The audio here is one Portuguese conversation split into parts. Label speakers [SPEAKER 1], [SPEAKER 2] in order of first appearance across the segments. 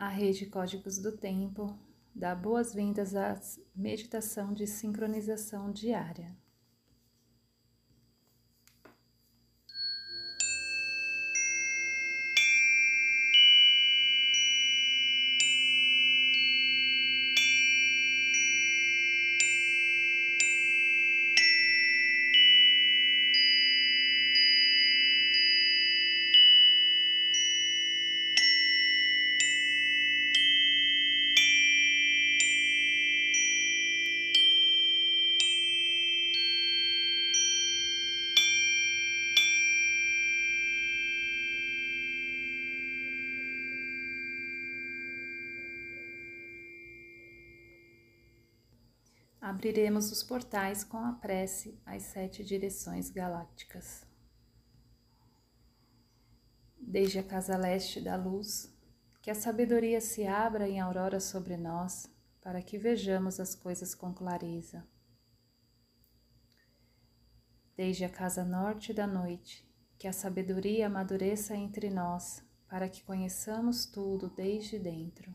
[SPEAKER 1] A rede Códigos do Tempo dá boas-vindas à meditação de sincronização diária. Abriremos os portais com a prece às sete direções galácticas. Desde a casa leste da luz, que a sabedoria se abra em aurora sobre nós, para que vejamos as coisas com clareza. Desde a casa norte da noite, que a sabedoria amadureça entre nós, para que conheçamos tudo desde dentro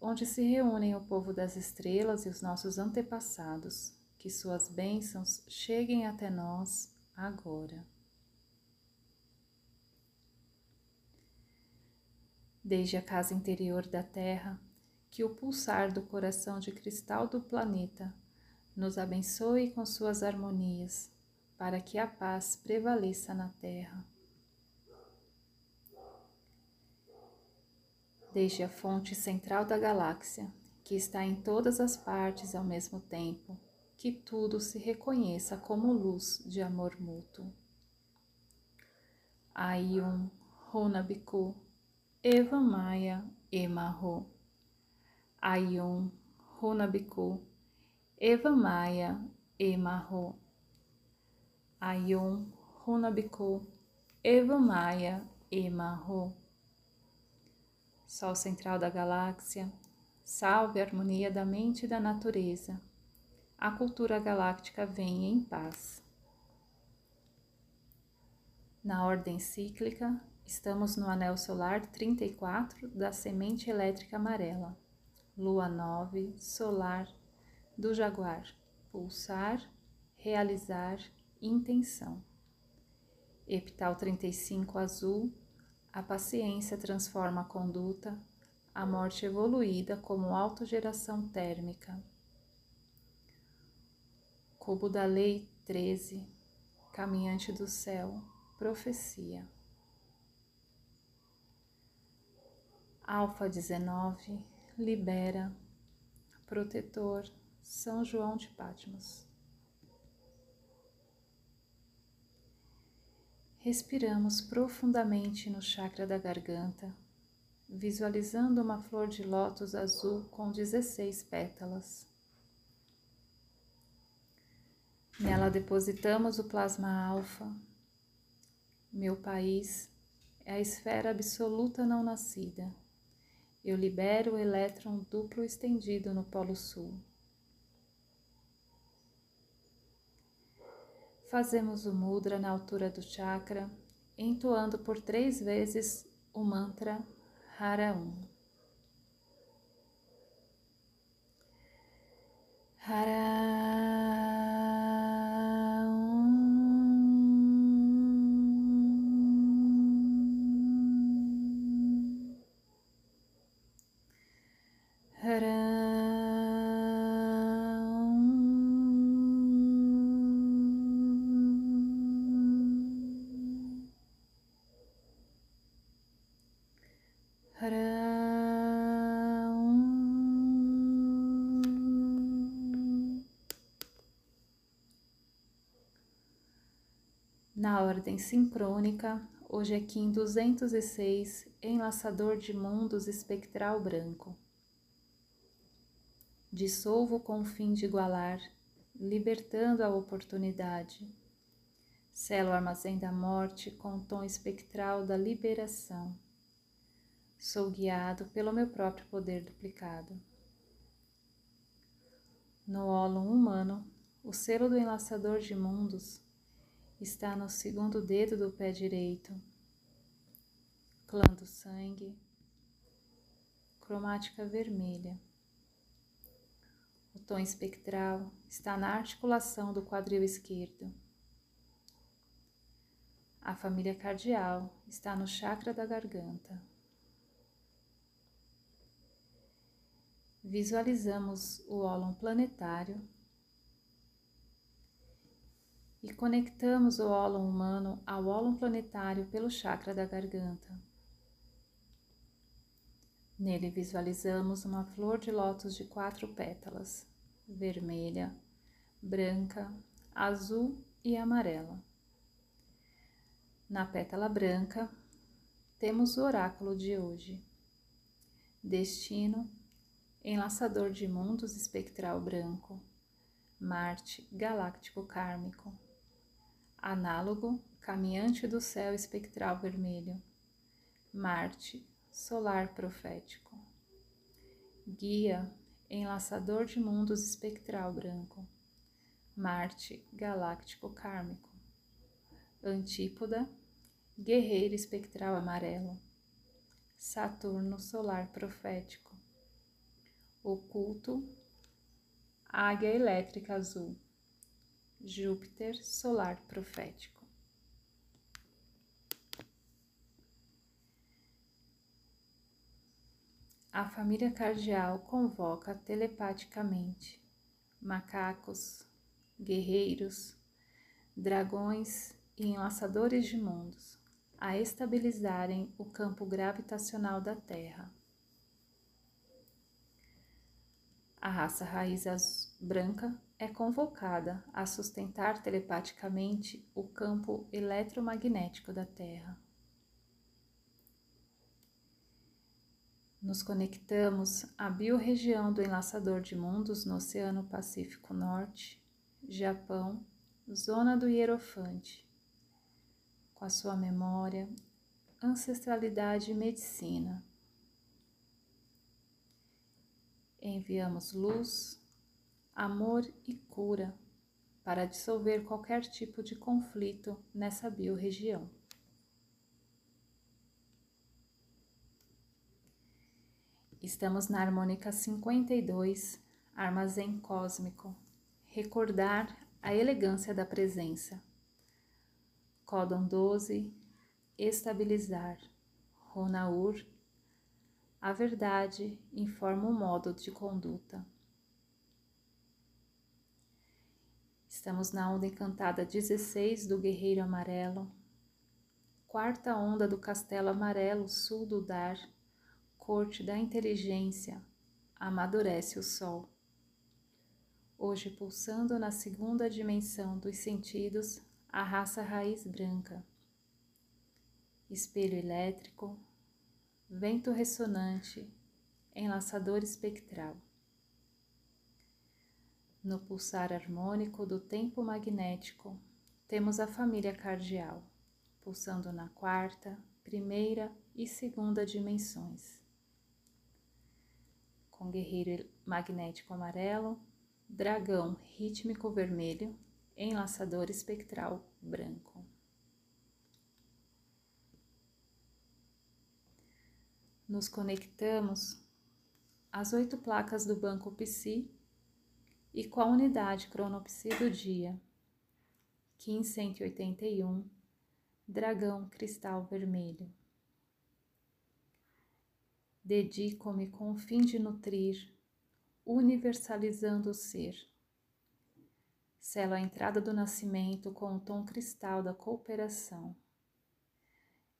[SPEAKER 1] onde se reúnem o povo das estrelas e os nossos antepassados, que suas bênçãos cheguem até nós agora. Desde a casa interior da Terra, que o pulsar do coração de cristal do planeta nos abençoe com suas harmonias, para que a paz prevaleça na Terra. Desde a fonte central da galáxia, que está em todas as partes ao mesmo tempo, que tudo se reconheça como luz de amor mútuo. Ayum Runabiku Eva Maia Emarro Ayum Runabiku Eva Maia Emarro Ayum Runabiku Eva Maia Emarro Sol central da galáxia, salve a harmonia da mente e da natureza. A cultura galáctica vem em paz. Na ordem cíclica, estamos no anel solar 34 da semente elétrica amarela, lua 9 solar do Jaguar, pulsar, realizar, intenção. Epital 35 azul a paciência transforma a conduta, a morte evoluída como autogeração térmica. Cubo da Lei 13, Caminhante do Céu, Profecia. Alfa 19, Libera, Protetor, São João de Patmos. Respiramos profundamente no chakra da garganta, visualizando uma flor de lótus azul com 16 pétalas. Nela depositamos o plasma alfa. Meu país é a esfera absoluta não nascida. Eu libero o elétron duplo estendido no Polo Sul. Fazemos o mudra na altura do chakra, entoando por três vezes o mantra Hara Um. Hara ordem sincrônica, Hoje é Kim 206, enlaçador de mundos espectral branco. Dissolvo com o fim de igualar, libertando a oportunidade. Selo o armazém da morte com o tom espectral da liberação. Sou guiado pelo meu próprio poder duplicado. No ólon humano, o selo do enlaçador de mundos está no segundo dedo do pé direito, clã do sangue, cromática vermelha. O tom espectral está na articulação do quadril esquerdo. A família cardial está no chakra da garganta. Visualizamos o ólon planetário e conectamos o ólon humano ao ólon planetário pelo chakra da garganta. Nele visualizamos uma flor de lótus de quatro pétalas, vermelha, branca, azul e amarela. Na pétala branca, temos o oráculo de hoje. Destino, enlaçador de mundos espectral branco, Marte galáctico kármico análogo caminhante do céu espectral vermelho, Marte, solar profético, guia, enlaçador de mundos espectral branco, Marte, galáctico kármico, Antípoda, guerreiro espectral amarelo, Saturno, solar profético, oculto, águia elétrica azul. Júpiter solar profético. A família cardial convoca telepaticamente macacos, guerreiros, dragões e enlaçadores de mundos a estabilizarem o campo gravitacional da Terra. A raça raiz branca é convocada a sustentar telepaticamente o campo eletromagnético da Terra. Nos conectamos à biorregião do enlaçador de mundos no Oceano Pacífico Norte, Japão, zona do Hierofante, com a sua memória, ancestralidade e medicina. Enviamos luz, amor e cura para dissolver qualquer tipo de conflito nessa biorregião. Estamos na harmônica 52, armazém cósmico, recordar a elegância da presença. Códon 12, estabilizar. Ronaur, a verdade informa o modo de conduta. Estamos na onda encantada 16 do Guerreiro Amarelo, quarta onda do Castelo Amarelo, sul do Dar, corte da inteligência, amadurece o sol. Hoje pulsando na segunda dimensão dos sentidos, a raça raiz branca. Espelho elétrico, vento ressonante, enlaçador espectral no pulsar harmônico do tempo magnético, temos a família cardial, pulsando na quarta, primeira e segunda dimensões. Com guerreiro magnético amarelo, dragão rítmico vermelho, enlaçador espectral branco. Nos conectamos às oito placas do banco Psi e com a unidade cronopsi do dia. Kim 181, Dragão Cristal Vermelho. Dedico-me com o fim de nutrir, universalizando o ser. Selo a entrada do nascimento com o tom cristal da cooperação.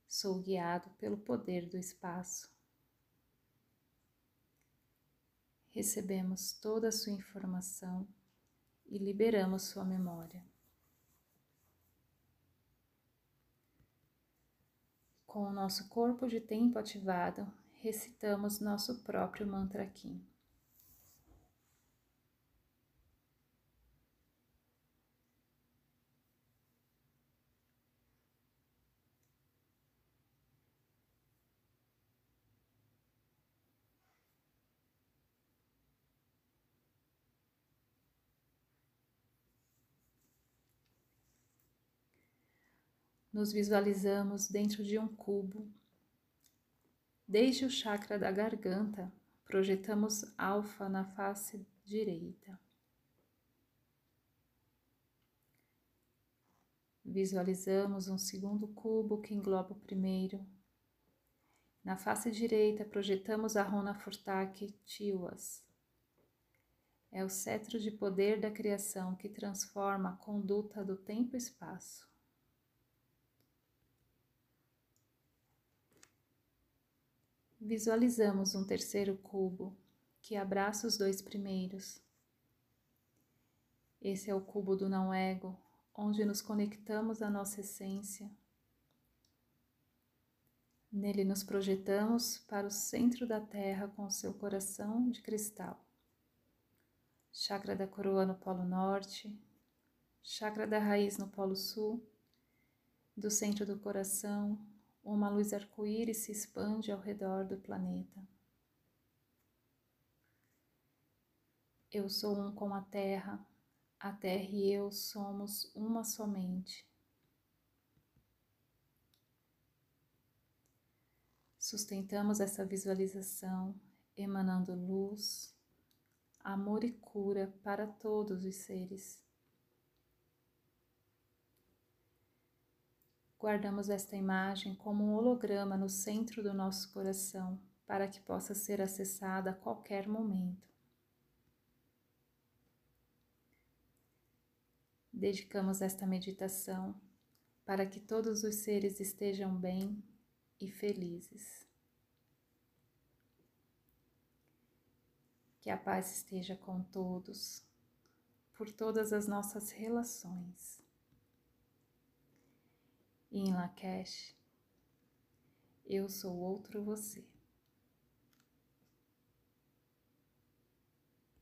[SPEAKER 1] Sou guiado pelo poder do espaço. Recebemos toda a sua informação e liberamos sua memória. Com o nosso corpo de tempo ativado, recitamos nosso próprio mantra Kim. Nos visualizamos dentro de um cubo. Desde o chakra da garganta, projetamos alfa na face direita. Visualizamos um segundo cubo que engloba o primeiro. Na face direita, projetamos a Rona Furtak Tiwas. É o cetro de poder da criação que transforma a conduta do tempo e espaço. Visualizamos um terceiro cubo que abraça os dois primeiros. Esse é o cubo do não-ego, onde nos conectamos à nossa essência. Nele nos projetamos para o centro da Terra com seu coração de cristal. Chakra da coroa no Polo Norte, chakra da raiz no Polo Sul, do centro do coração uma luz arco-íris se expande ao redor do planeta. Eu sou um com a Terra, a Terra e eu somos uma somente. Sustentamos essa visualização emanando luz, amor e cura para todos os seres. Guardamos esta imagem como um holograma no centro do nosso coração, para que possa ser acessada a qualquer momento. Dedicamos esta meditação para que todos os seres estejam bem e felizes. Que a paz esteja com todos, por todas as nossas relações em Lakesh, eu sou outro você.